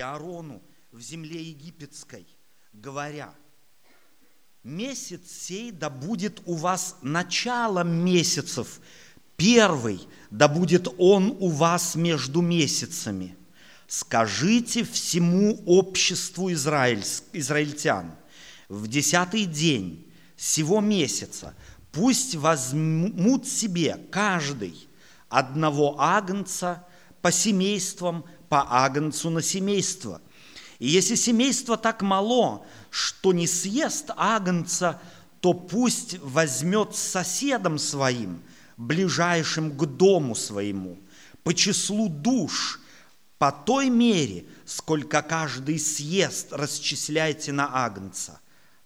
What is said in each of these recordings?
Аарону в земле египетской, говоря, месяц сей да будет у вас началом месяцев, первый да будет он у вас между месяцами. Скажите всему обществу израиль, израильтян, в десятый день сего месяца пусть возьмут себе каждый одного агнца по семействам, по агнцу на семейство. И если семейство так мало, что не съест агнца, то пусть возьмет соседом своим, ближайшим к дому своему, по числу душ, по той мере, сколько каждый съест, расчисляйте на агнца.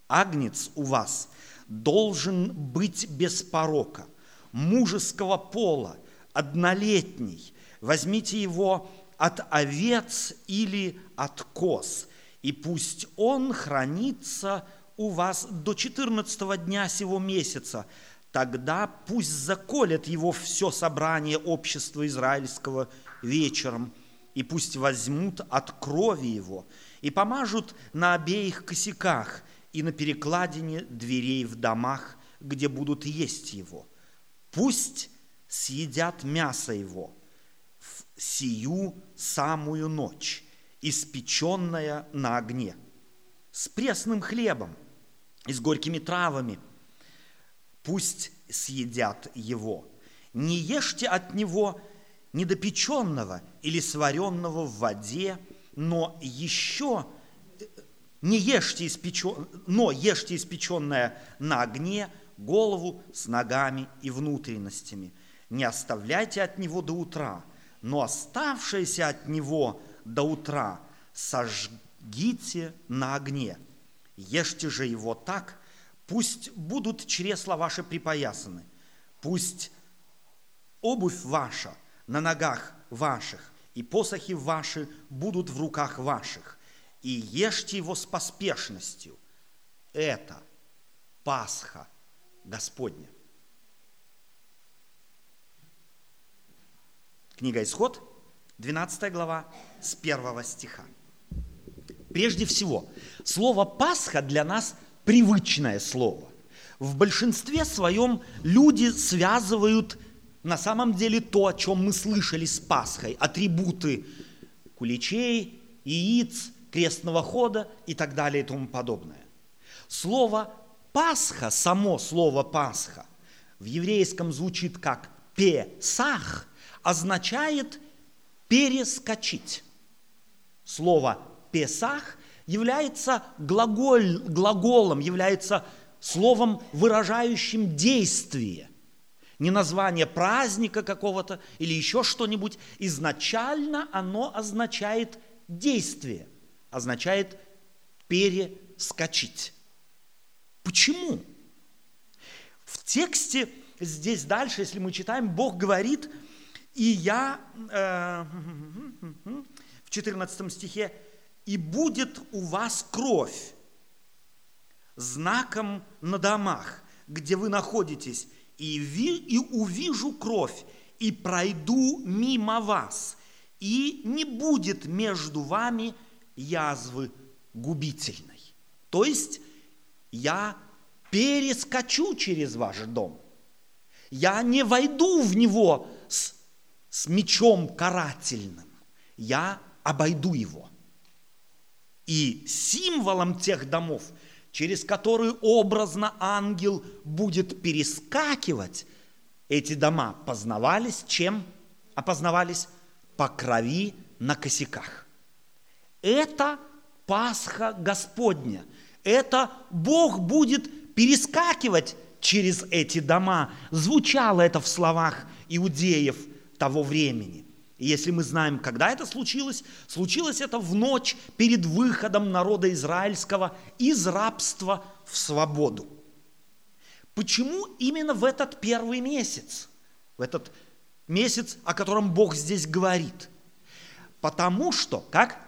Агнец у вас должен быть без порока, мужеского пола, однолетний. Возьмите его от овец или от коз, и пусть он хранится у вас до 14 дня сего месяца, тогда пусть заколят его все собрание общества израильского вечером, и пусть возьмут от крови его и помажут на обеих косяках и на перекладине дверей в домах, где будут есть его. Пусть съедят мясо его сию самую ночь, испеченное на огне, с пресным хлебом и с горькими травами. Пусть съедят его. Не ешьте от него недопеченного или сваренного в воде, но еще не ешьте испечен... но ешьте испеченное на огне голову с ногами и внутренностями – не оставляйте от него до утра, но оставшееся от него до утра сожгите на огне. Ешьте же его так, пусть будут чресла ваши припоясаны, пусть обувь ваша на ногах ваших и посохи ваши будут в руках ваших, и ешьте его с поспешностью. Это Пасха Господня. Книга Исход, 12 глава, с 1 стиха. Прежде всего, слово «Пасха» для нас привычное слово. В большинстве своем люди связывают на самом деле то, о чем мы слышали с Пасхой, атрибуты куличей, яиц, крестного хода и так далее и тому подобное. Слово «Пасха», само слово «Пасха» в еврейском звучит как «песах», означает перескочить. Слово «песах» является глаголь, глаголом, является словом, выражающим действие. Не название праздника какого-то или еще что-нибудь. Изначально оно означает действие, означает перескочить. Почему? В тексте здесь дальше, если мы читаем, Бог говорит – и я э, в 14 стихе, и будет у вас кровь знаком на домах, где вы находитесь, и, ви, и увижу кровь, и пройду мимо вас, и не будет между вами язвы губительной. То есть я перескочу через ваш дом. Я не войду в него с мечом карательным, я обойду его. И символом тех домов, через которые образно ангел будет перескакивать, эти дома познавались чем? Опознавались по крови на косяках. Это Пасха Господня. Это Бог будет перескакивать через эти дома. Звучало это в словах иудеев – того времени. И если мы знаем, когда это случилось, случилось это в ночь перед выходом народа израильского из рабства в свободу. Почему именно в этот первый месяц, в этот месяц, о котором Бог здесь говорит? Потому что, как?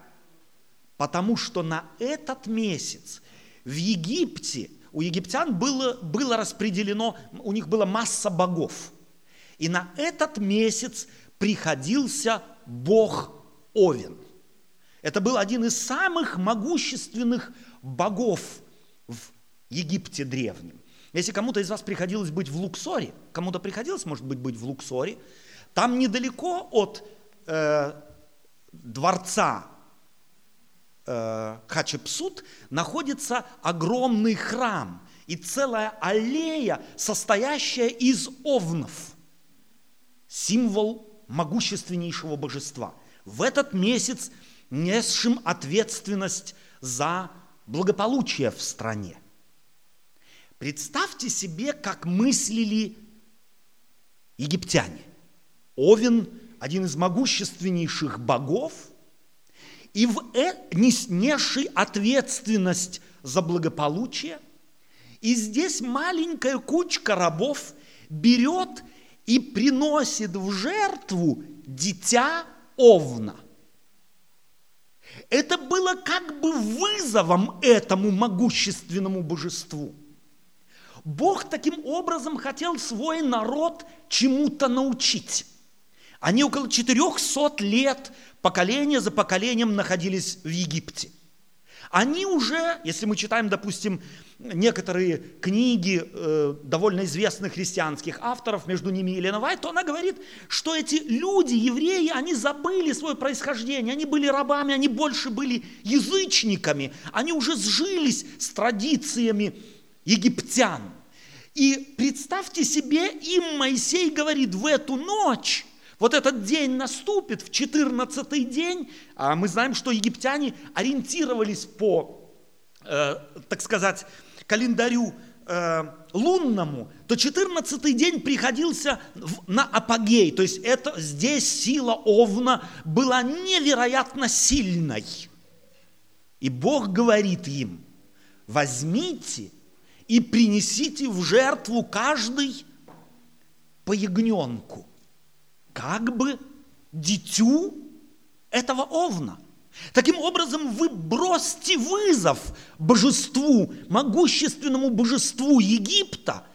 Потому что на этот месяц в Египте, у египтян было, было распределено, у них была масса богов – и на этот месяц приходился Бог Овен. Это был один из самых могущественных богов в Египте древнем. Если кому-то из вас приходилось быть в Луксоре, кому-то приходилось, может быть, быть в Луксоре, там недалеко от э, дворца э, Хачепсут находится огромный храм и целая аллея, состоящая из овнов. Символ могущественнейшего божества. В этот месяц несшим ответственность за благополучие в стране. Представьте себе, как мыслили египтяне. Овен – один из могущественнейших богов, и в э, несший ответственность за благополучие, и здесь маленькая кучка рабов берет и приносит в жертву дитя Овна. Это было как бы вызовом этому могущественному божеству. Бог таким образом хотел свой народ чему-то научить. Они около 400 лет, поколение за поколением находились в Египте. Они уже, если мы читаем, допустим, некоторые книги э, довольно известных христианских авторов, между ними Елена Вайт, то она говорит, что эти люди, евреи, они забыли свое происхождение, они были рабами, они больше были язычниками, они уже сжились с традициями египтян. И представьте себе, им Моисей говорит, в эту ночь вот этот день наступит, в 14 день, а мы знаем, что египтяне ориентировались по, э, так сказать, календарю э, лунному, то 14 день приходился в, на апогей. То есть это, здесь сила Овна была невероятно сильной. И Бог говорит им, возьмите и принесите в жертву каждый по ягненку, как бы дитю этого овна. Таким образом, вы бросьте вызов божеству, могущественному божеству Египта,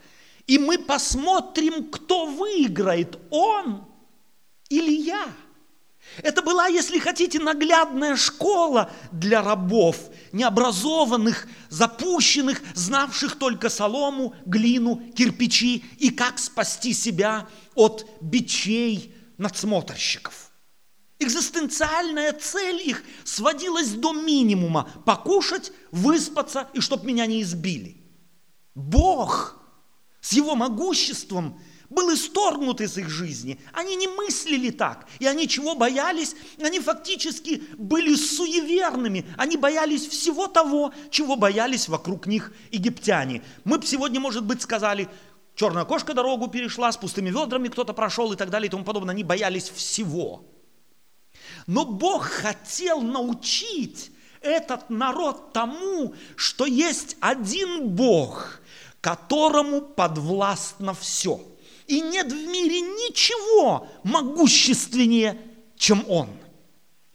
и мы посмотрим, кто выиграет, он или я. Это была, если хотите, наглядная школа для рабов, необразованных, запущенных, знавших только солому, глину, кирпичи и как спасти себя от бичей надсмотрщиков. Экзистенциальная цель их сводилась до минимума – покушать, выспаться и чтоб меня не избили. Бог с его могуществом был исторгнут из их жизни. Они не мыслили так. И они чего боялись? Они фактически были суеверными. Они боялись всего того, чего боялись вокруг них египтяне. Мы бы сегодня, может быть, сказали, черная кошка дорогу перешла, с пустыми ведрами кто-то прошел и так далее и тому подобное. Они боялись всего. Но Бог хотел научить этот народ тому, что есть один Бог, которому подвластно все. И нет в мире ничего могущественнее, чем Он.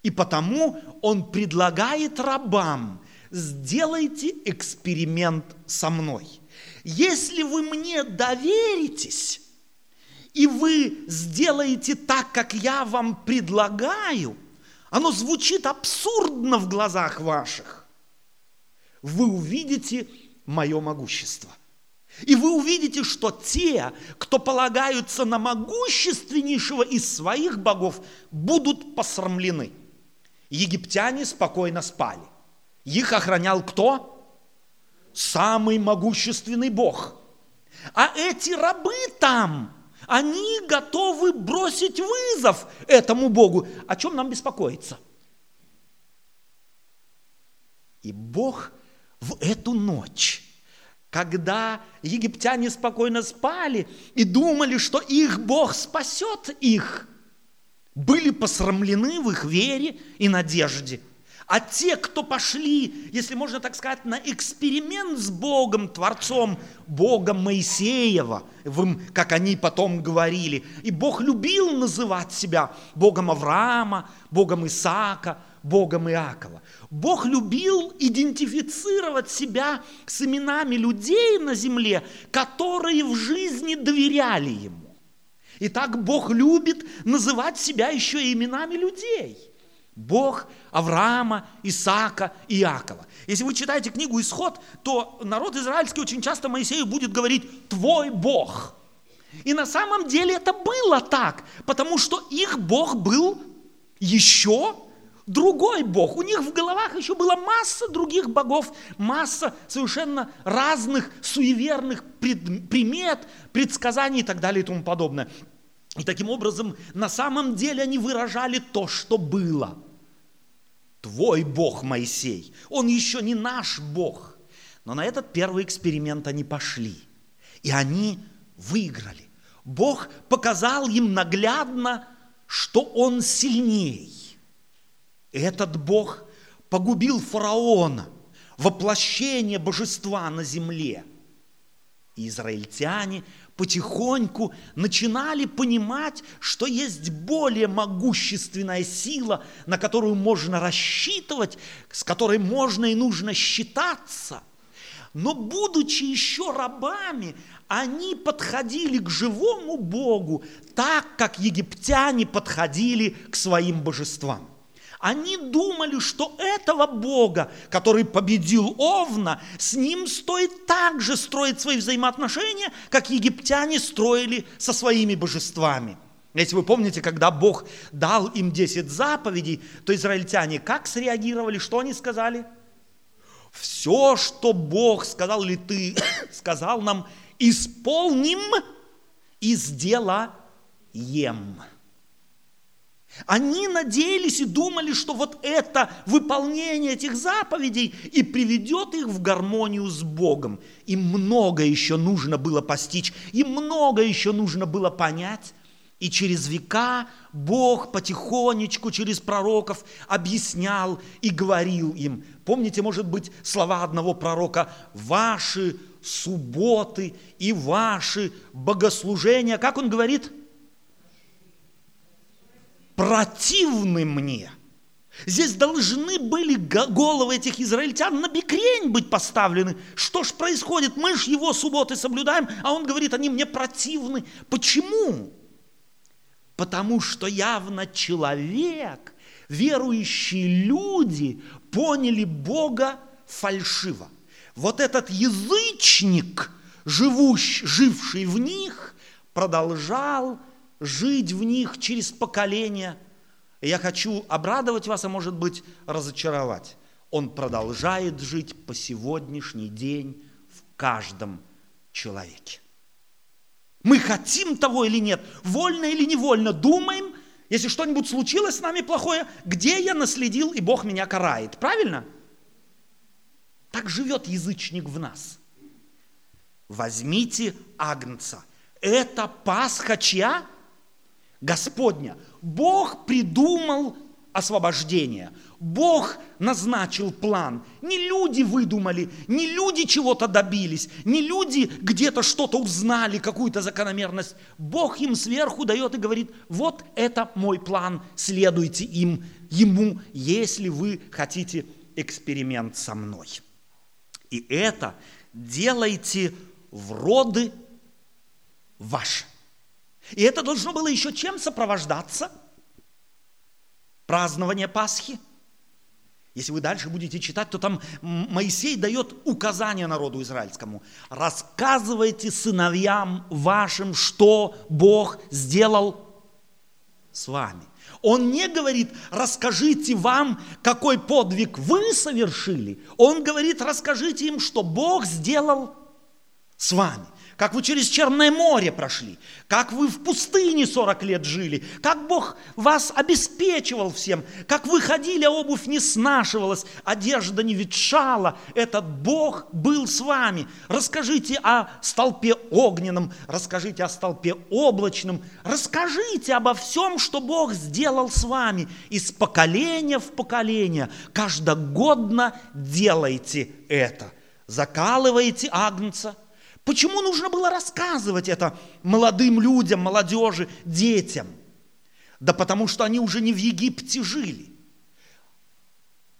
И потому Он предлагает рабам, сделайте эксперимент со мной. Если вы мне доверитесь, и вы сделаете так, как я вам предлагаю, оно звучит абсурдно в глазах ваших, вы увидите мое могущество. И вы увидите, что те, кто полагаются на могущественнейшего из своих богов, будут посрамлены. Египтяне спокойно спали. Их охранял кто? Самый могущественный бог. А эти рабы там – они готовы бросить вызов этому Богу. О чем нам беспокоиться? И Бог в эту ночь, когда египтяне спокойно спали и думали, что их Бог спасет их, были посрамлены в их вере и надежде – а те, кто пошли, если можно так сказать, на эксперимент с Богом, Творцом, Богом Моисеева, как они потом говорили, и Бог любил называть себя Богом Авраама, Богом Исаака, Богом Иакова. Бог любил идентифицировать себя с именами людей на земле, которые в жизни доверяли Ему. И так Бог любит называть себя еще и именами людей – Бог Авраама, Исаака Иакова. Если вы читаете книгу «Исход», то народ израильский очень часто Моисею будет говорить «Твой Бог». И на самом деле это было так, потому что их Бог был еще другой Бог. У них в головах еще была масса других богов, масса совершенно разных суеверных пред, примет, предсказаний и так далее и тому подобное. И таким образом, на самом деле они выражали то, что было. Твой Бог, Моисей, он еще не наш Бог. Но на этот первый эксперимент они пошли. И они выиграли. Бог показал им наглядно, что он сильней. Этот Бог погубил фараона, воплощение божества на земле. И израильтяне потихоньку начинали понимать, что есть более могущественная сила, на которую можно рассчитывать, с которой можно и нужно считаться. Но будучи еще рабами, они подходили к живому Богу так, как египтяне подходили к своим божествам. Они думали, что этого Бога, который победил Овна, с ним стоит так же строить свои взаимоотношения, как египтяне строили со своими божествами. Если вы помните, когда Бог дал им 10 заповедей, то израильтяне как среагировали, что они сказали? Все, что Бог сказал ли ты, сказал нам, исполним и сделаем. Они надеялись и думали, что вот это выполнение этих заповедей и приведет их в гармонию с Богом. Им много еще нужно было постичь, им много еще нужно было понять. И через века Бог потихонечку через пророков объяснял и говорил им. Помните, может быть, слова одного пророка «Ваши субботы и ваши богослужения». Как он говорит – противны мне. Здесь должны были головы этих израильтян на бекрень быть поставлены. Что ж происходит? Мы ж его субботы соблюдаем, а он говорит, они мне противны. Почему? Потому что явно человек, верующие люди поняли Бога фальшиво. Вот этот язычник, живущий, живший в них, продолжал жить в них через поколения. И я хочу обрадовать вас, а может быть разочаровать. Он продолжает жить по сегодняшний день в каждом человеке. Мы хотим того или нет, вольно или невольно, думаем, если что-нибудь случилось с нами плохое, где я наследил, и Бог меня карает. Правильно? Так живет язычник в нас. Возьмите агнца. Это Пасха чья? Господня. Бог придумал освобождение. Бог назначил план. Не люди выдумали, не люди чего-то добились, не люди где-то что-то узнали, какую-то закономерность. Бог им сверху дает и говорит, вот это мой план, следуйте им, ему, если вы хотите эксперимент со мной. И это делайте в роды ваши. И это должно было еще чем сопровождаться? Празднование Пасхи. Если вы дальше будете читать, то там Моисей дает указание народу израильскому. Рассказывайте сыновьям вашим, что Бог сделал с вами. Он не говорит, расскажите вам, какой подвиг вы совершили. Он говорит, расскажите им, что Бог сделал с вами как вы через Черное море прошли, как вы в пустыне 40 лет жили, как Бог вас обеспечивал всем, как вы ходили, а обувь не снашивалась, одежда не ветшала, этот Бог был с вами. Расскажите о столпе огненном, расскажите о столпе облачном, расскажите обо всем, что Бог сделал с вами из поколения в поколение. Каждогодно делайте это. Закалывайте агнца – Почему нужно было рассказывать это молодым людям, молодежи, детям? Да потому что они уже не в Египте жили.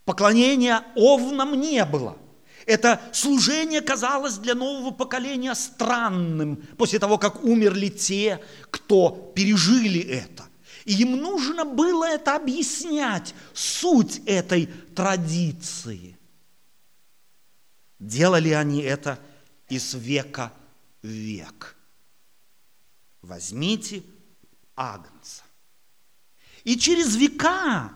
Поклонения овнам не было. Это служение казалось для нового поколения странным после того, как умерли те, кто пережили это. И им нужно было это объяснять, суть этой традиции. Делали они это из века в век. Возьмите агнца. И через века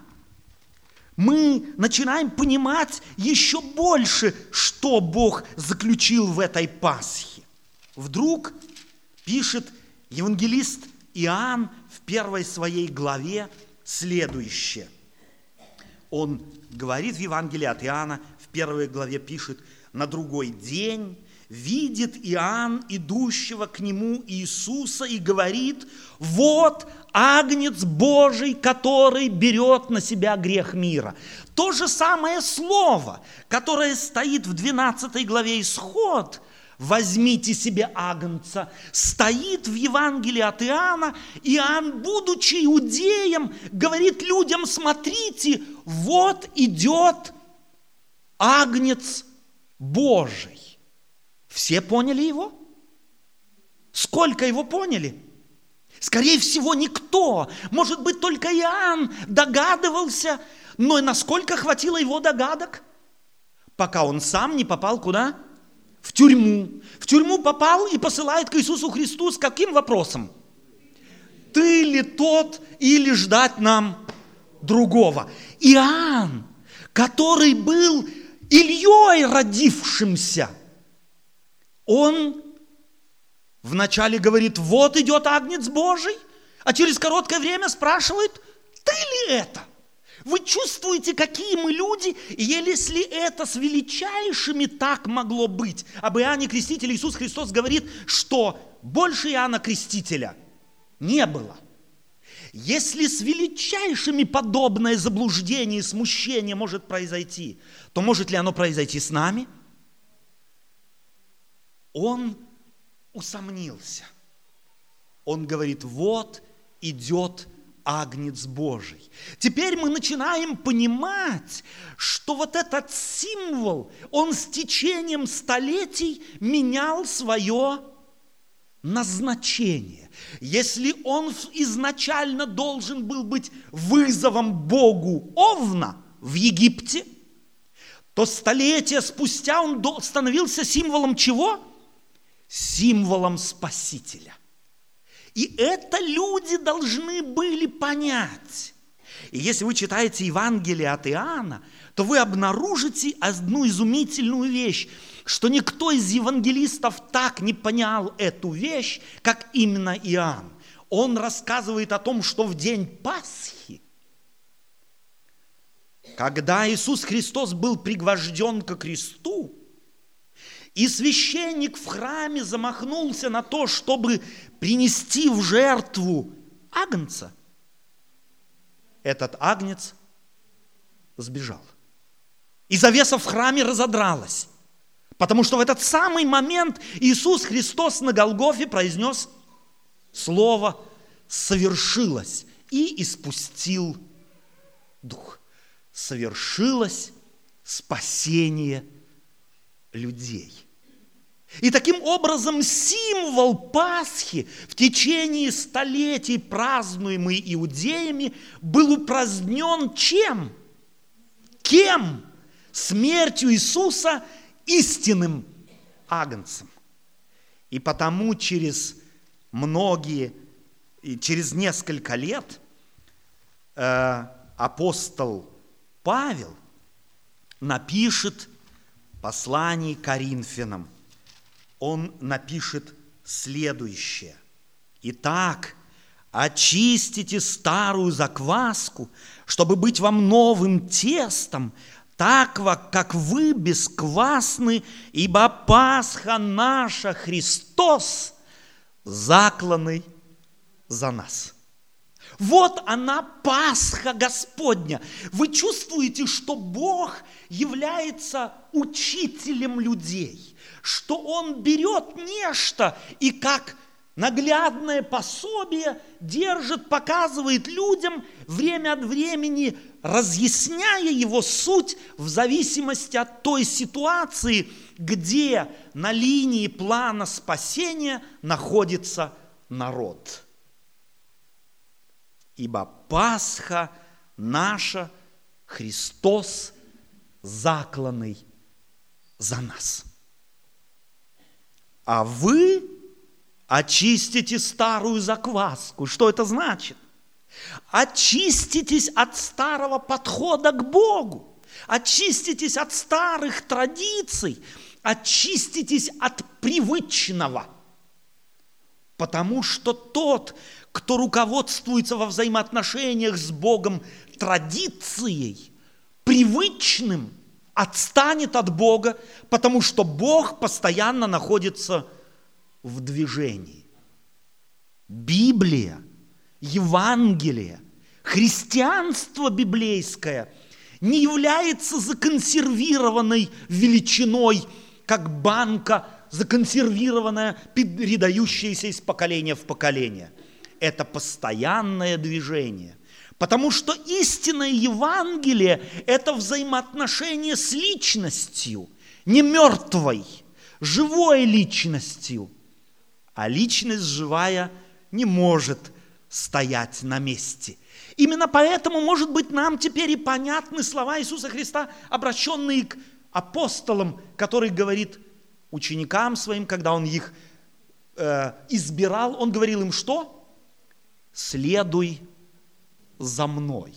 мы начинаем понимать еще больше, что Бог заключил в этой Пасхе. Вдруг пишет евангелист Иоанн в первой своей главе следующее. Он говорит в Евангелии от Иоанна, в первой главе пишет, на другой день видит Иоанн идущего к нему Иисуса и говорит, вот Агнец Божий, который берет на себя грех мира. То же самое слово, которое стоит в 12 главе Исход, возьмите себе Агнца, стоит в Евангелии от Иоанна. Иоанн, будучи иудеем, говорит людям, смотрите, вот идет Агнец Божий. Все поняли его? Сколько его поняли? Скорее всего, никто. Может быть, только Иоанн догадывался, но насколько хватило его догадок? Пока он сам не попал куда? В тюрьму. В тюрьму попал и посылает к Иисусу Христу с каким вопросом? Ты ли тот или ждать нам другого? Иоанн, который был Ильей родившимся, он вначале говорит, вот идет Агнец Божий, а через короткое время спрашивает, ты ли это? Вы чувствуете, какие мы люди, и если это с величайшими так могло быть. Об Иоанне Крестителе Иисус Христос говорит, что больше Иоанна Крестителя не было. Если с величайшими подобное заблуждение и смущение может произойти, то может ли оно произойти с нами? Он усомнился. Он говорит, вот идет Агнец Божий. Теперь мы начинаем понимать, что вот этот символ, он с течением столетий менял свое назначение. Если он изначально должен был быть вызовом Богу Овна в Египте, то столетия спустя он становился символом чего? Символом Спасителя. И это люди должны были понять. И если вы читаете Евангелие от Иоанна, то вы обнаружите одну изумительную вещь, что никто из евангелистов так не понял эту вещь, как именно Иоанн. Он рассказывает о том, что в день Пасхи, когда Иисус Христос был пригвожден ко кресту, и священник в храме замахнулся на то, чтобы принести в жертву агнца. Этот агнец сбежал. И завеса в храме разодралась. Потому что в этот самый момент Иисус Христос на Голгофе произнес слово «совершилось» и испустил дух. Совершилось спасение людей – и таким образом символ Пасхи в течение столетий, празднуемый иудеями, был упразднен чем? Кем? Смертью Иисуса истинным агнцем. И потому через многие, через несколько лет э, апостол Павел напишет послание Коринфянам – он напишет следующее. Итак, очистите старую закваску, чтобы быть вам новым тестом, так как вы бесквасны, ибо Пасха наша Христос, закланный за нас. Вот она Пасха Господня. Вы чувствуете, что Бог является учителем людей, что Он берет нечто и как наглядное пособие держит, показывает людям время от времени, разъясняя его суть в зависимости от той ситуации, где на линии плана спасения находится народ. Ибо Пасха наша, Христос, закланный за нас. А вы очистите старую закваску. Что это значит? Очиститесь от старого подхода к Богу. Очиститесь от старых традиций. Очиститесь от привычного. Потому что тот, кто руководствуется во взаимоотношениях с Богом традицией, привычным, отстанет от Бога, потому что Бог постоянно находится в движении. Библия, Евангелие, христианство библейское не является законсервированной величиной, как банка, законсервированная, передающаяся из поколения в поколение. Это постоянное движение. Потому что истинное Евангелие – это взаимоотношение с личностью, не мертвой, живой личностью. А личность живая не может стоять на месте. Именно поэтому, может быть, нам теперь и понятны слова Иисуса Христа, обращенные к апостолам, который говорит ученикам своим, когда Он их э, избирал, Он говорил им что? Следуй за мной.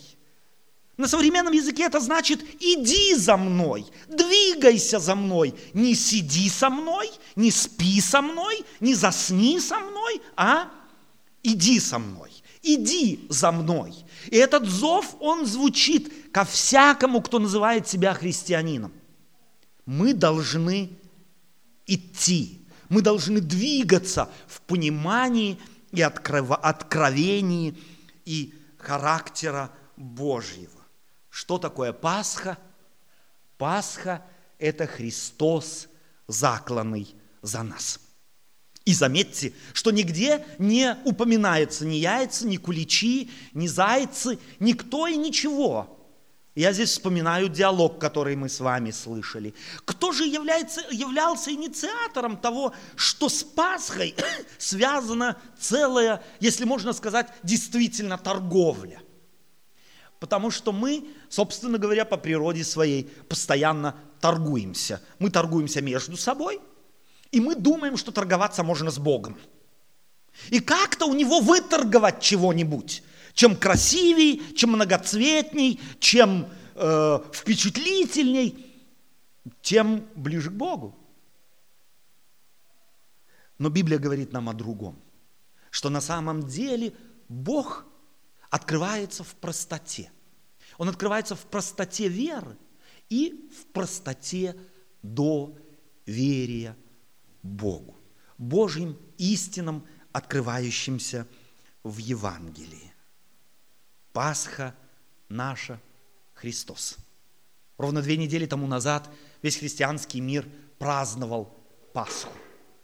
На современном языке это значит иди за мной, двигайся за мной, не сиди со мной, не спи со мной, не засни со мной, а иди со мной, иди за мной. И этот зов, он звучит ко всякому, кто называет себя христианином. Мы должны идти, мы должны двигаться в понимании и откровении и характера Божьего. Что такое Пасха? Пасха – это Христос, закланный за нас. И заметьте, что нигде не упоминается ни яйца, ни куличи, ни зайцы, никто и ничего. Я здесь вспоминаю диалог, который мы с вами слышали. Кто же является, являлся инициатором того, что с Пасхой связана целая, если можно сказать, действительно торговля? Потому что мы, собственно говоря, по природе своей постоянно торгуемся. Мы торгуемся между собой, и мы думаем, что торговаться можно с Богом. И как-то у него выторговать чего-нибудь чем красивей, чем многоцветней, чем э, впечатлительней, тем ближе к Богу. Но Библия говорит нам о другом, что на самом деле Бог открывается в простоте. Он открывается в простоте веры и в простоте доверия Богу, Божьим истинам, открывающимся в Евангелии. Пасха наша Христос. Ровно две недели тому назад весь христианский мир праздновал Пасху.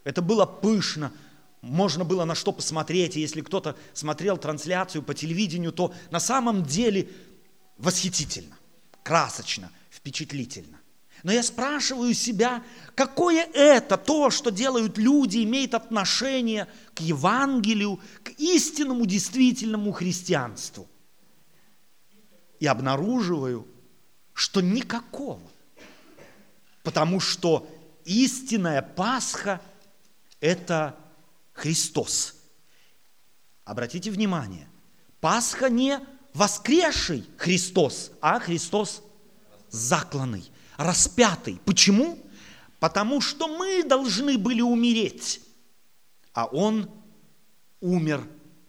Это было пышно, можно было на что посмотреть, и если кто-то смотрел трансляцию по телевидению, то на самом деле восхитительно, красочно, впечатлительно. Но я спрашиваю себя, какое это то, что делают люди, имеет отношение к Евангелию, к истинному, действительному христианству – и обнаруживаю, что никакого. Потому что истинная Пасха – это Христос. Обратите внимание, Пасха не воскресший Христос, а Христос закланный, распятый. Почему? Потому что мы должны были умереть, а Он умер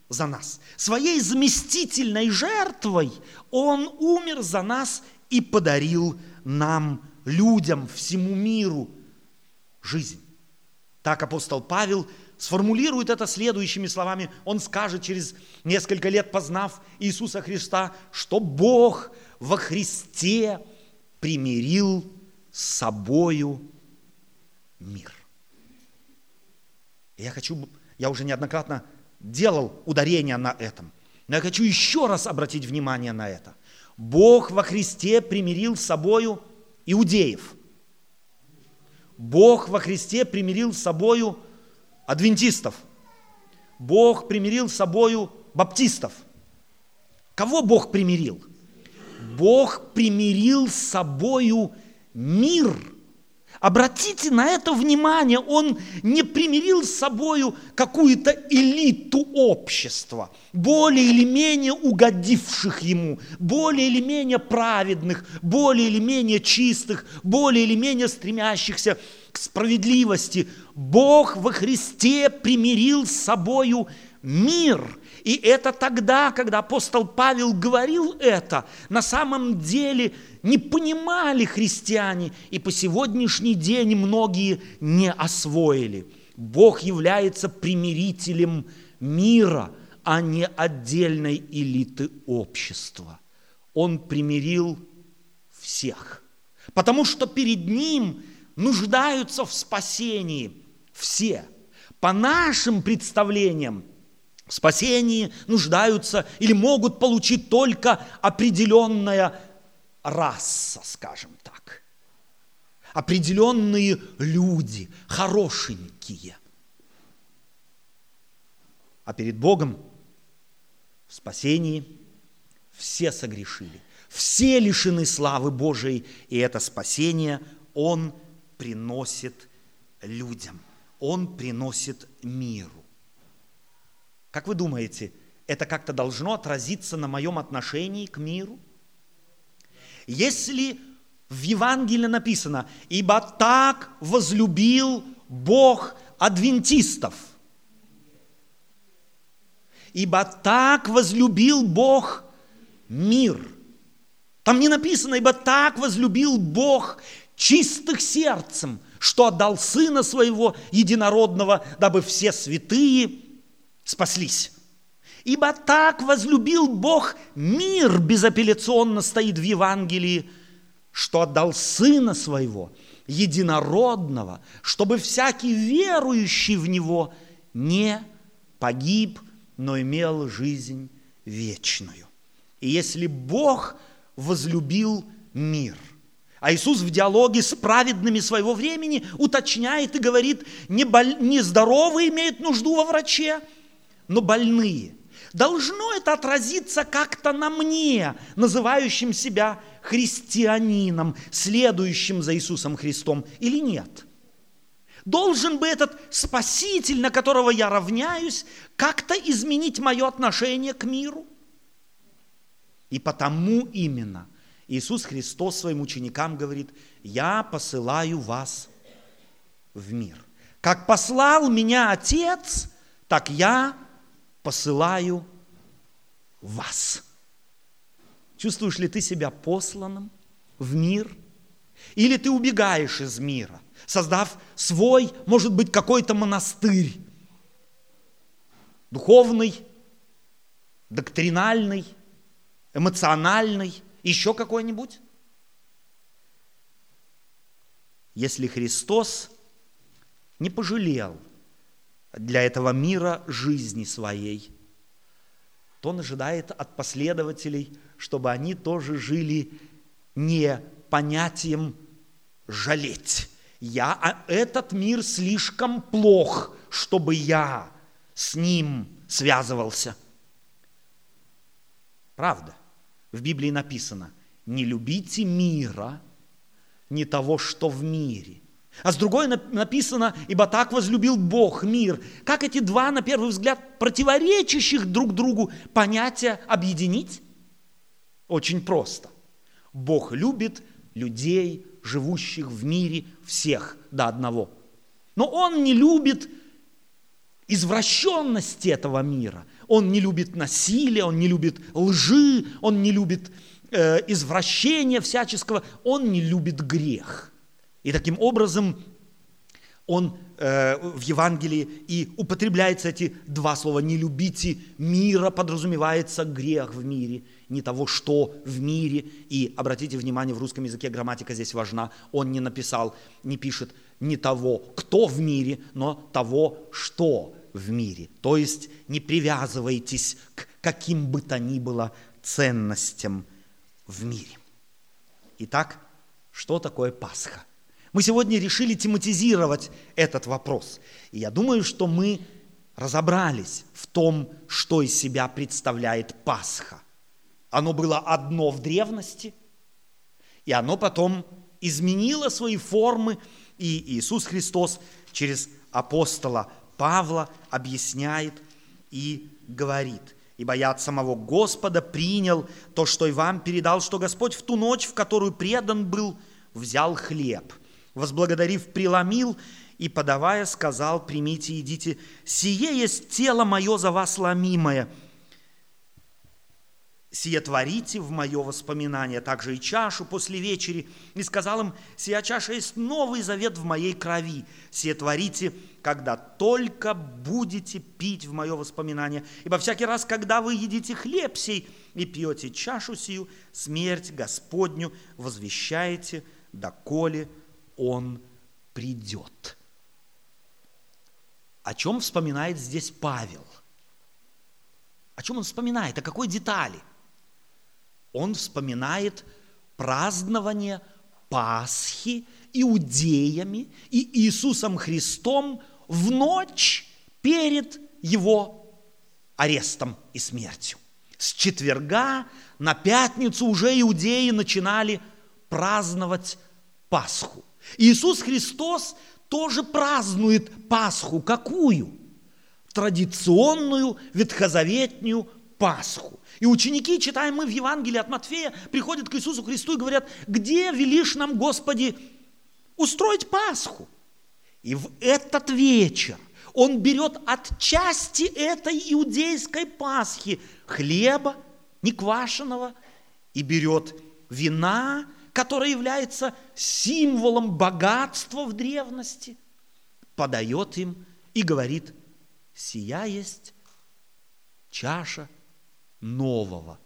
за нас. Своей заместительной жертвой Он умер за нас и подарил нам, людям, всему миру жизнь. Так апостол Павел сформулирует это следующими словами. Он скажет через несколько лет, познав Иисуса Христа, что Бог во Христе примирил с собою мир. я хочу, я уже неоднократно делал ударение на этом. Но я хочу еще раз обратить внимание на это. Бог во Христе примирил с собою иудеев. Бог во Христе примирил с собою адвентистов. Бог примирил с собою баптистов. Кого Бог примирил? Бог примирил с собою мир – Обратите на это внимание, он не примирил с собою какую-то элиту общества, более или менее угодивших ему, более или менее праведных, более или менее чистых, более или менее стремящихся к справедливости. Бог во Христе примирил с собою мир. И это тогда, когда апостол Павел говорил это, на самом деле – не понимали христиане, и по сегодняшний день многие не освоили. Бог является примирителем мира, а не отдельной элиты общества. Он примирил всех, потому что перед Ним нуждаются в спасении все. По нашим представлениям, спасении нуждаются или могут получить только определенная раса, скажем так. Определенные люди, хорошенькие. А перед Богом в спасении все согрешили, все лишены славы Божией, и это спасение Он приносит людям, Он приносит миру. Как вы думаете, это как-то должно отразиться на моем отношении к миру? Если в Евангелии написано, ибо так возлюбил Бог адвентистов, ибо так возлюбил Бог мир. Там не написано, ибо так возлюбил Бог чистых сердцем, что отдал Сына Своего Единородного, дабы все святые спаслись. Ибо так возлюбил Бог мир, безапелляционно стоит в Евангелии, что отдал Сына Своего, единородного, чтобы всякий верующий в Него не погиб, но имел жизнь вечную. И если Бог возлюбил мир, а Иисус в диалоге с праведными своего времени уточняет и говорит, не, здоровые имеют нужду во враче, но больные – Должно это отразиться как-то на мне, называющим себя христианином, следующим за Иисусом Христом, или нет? Должен бы этот Спаситель, на которого я равняюсь, как-то изменить мое отношение к миру? И потому именно Иисус Христос своим ученикам говорит, я посылаю вас в мир. Как послал меня Отец, так я посылаю вас. Чувствуешь ли ты себя посланным в мир? Или ты убегаешь из мира, создав свой, может быть, какой-то монастырь, духовный, доктринальный, эмоциональный, еще какой-нибудь? Если Христос не пожалел – для этого мира жизни своей, то он ожидает от последователей, чтобы они тоже жили не понятием жалеть. Я, а этот мир слишком плох, чтобы я с ним связывался. Правда. В Библии написано, не любите мира, не того, что в мире – а с другой написано, ибо так возлюбил Бог мир. Как эти два, на первый взгляд, противоречащих друг другу понятия объединить? Очень просто. Бог любит людей, живущих в мире, всех до одного. Но Он не любит извращенности этого мира. Он не любит насилия, Он не любит лжи, Он не любит э, извращения всяческого, Он не любит грех – и таким образом он э, в Евангелии и употребляется эти два слова. «Не любите мира» подразумевается грех в мире, не того, что в мире. И обратите внимание, в русском языке грамматика здесь важна. Он не написал, не пишет не того, кто в мире, но того, что в мире. То есть не привязывайтесь к каким бы то ни было ценностям в мире. Итак, что такое Пасха? Мы сегодня решили тематизировать этот вопрос. И я думаю, что мы разобрались в том, что из себя представляет Пасха. Оно было одно в древности, и оно потом изменило свои формы, и Иисус Христос через апостола Павла объясняет и говорит, «Ибо я от самого Господа принял то, что и вам передал, что Господь в ту ночь, в которую предан был, взял хлеб, возблагодарив, преломил и, подавая, сказал, примите, идите, сие есть тело мое за вас ломимое, сие творите в мое воспоминание, также и чашу после вечери. И сказал им, сия чаша есть новый завет в моей крови. Сие творите, когда только будете пить в мое воспоминание. Ибо всякий раз, когда вы едите хлеб сей и пьете чашу сию, смерть Господню возвещаете, доколе Он придет. О чем вспоминает здесь Павел? О чем он вспоминает? О какой детали? он вспоминает празднование Пасхи иудеями и Иисусом Христом в ночь перед его арестом и смертью. С четверга на пятницу уже иудеи начинали праздновать Пасху. Иисус Христос тоже празднует Пасху. Какую? Традиционную ветхозаветную Пасху. И ученики, читаем мы в Евангелии от Матфея, приходят к Иисусу Христу и говорят, где велишь нам, Господи, устроить Пасху? И в этот вечер он берет от части этой иудейской Пасхи хлеба, неквашенного, и берет вина, которое является символом богатства в древности, подает им и говорит, сия есть чаша Нового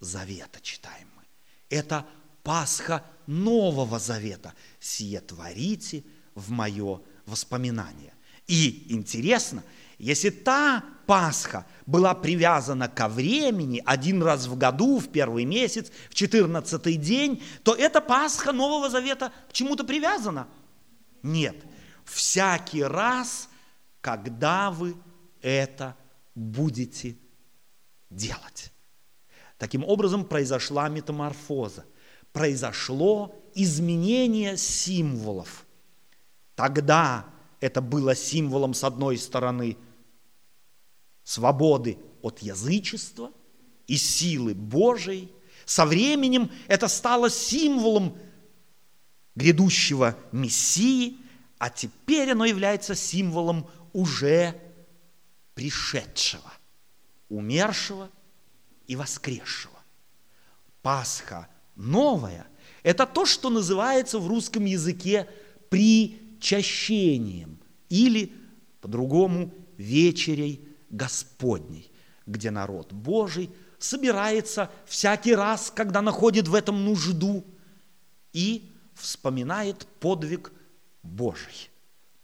Завета, читаем мы. Это Пасха Нового Завета. Сие творите в мое воспоминание. И интересно, если та Пасха была привязана ко времени один раз в году, в первый месяц, в четырнадцатый день, то эта Пасха Нового Завета к чему-то привязана? Нет. Всякий раз, когда вы это будете делать. Таким образом произошла метаморфоза, произошло изменение символов. Тогда это было символом, с одной стороны, свободы от язычества и силы Божией. Со временем это стало символом грядущего Мессии, а теперь оно является символом уже пришедшего умершего и воскресшего. Пасха новая – это то, что называется в русском языке причащением или по-другому вечерей Господней, где народ Божий собирается всякий раз, когда находит в этом нужду и вспоминает подвиг Божий,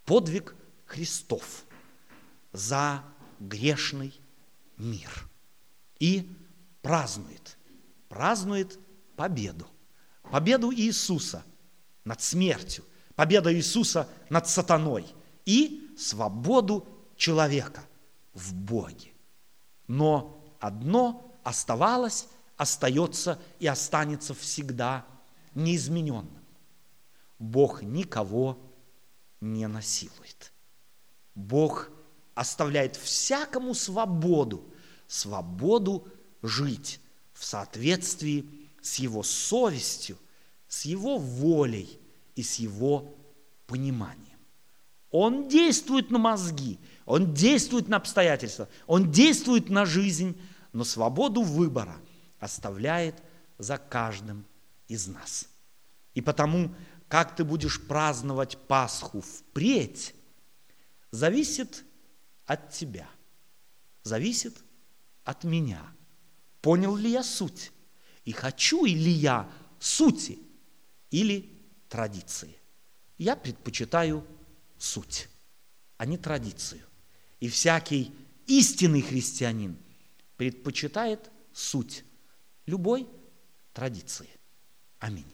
подвиг Христов за грешный мир. И празднует, празднует победу. Победу Иисуса над смертью, победу Иисуса над сатаной и свободу человека в Боге. Но одно оставалось, остается и останется всегда неизмененным. Бог никого не насилует. Бог оставляет всякому свободу свободу жить в соответствии с его совестью, с его волей и с его пониманием. Он действует на мозги, он действует на обстоятельства, он действует на жизнь, но свободу выбора оставляет за каждым из нас. И потому, как ты будешь праздновать Пасху впредь, зависит от тебя, зависит от меня. Понял ли я суть? И хочу ли я сути или традиции? Я предпочитаю суть, а не традицию. И всякий истинный христианин предпочитает суть любой традиции. Аминь.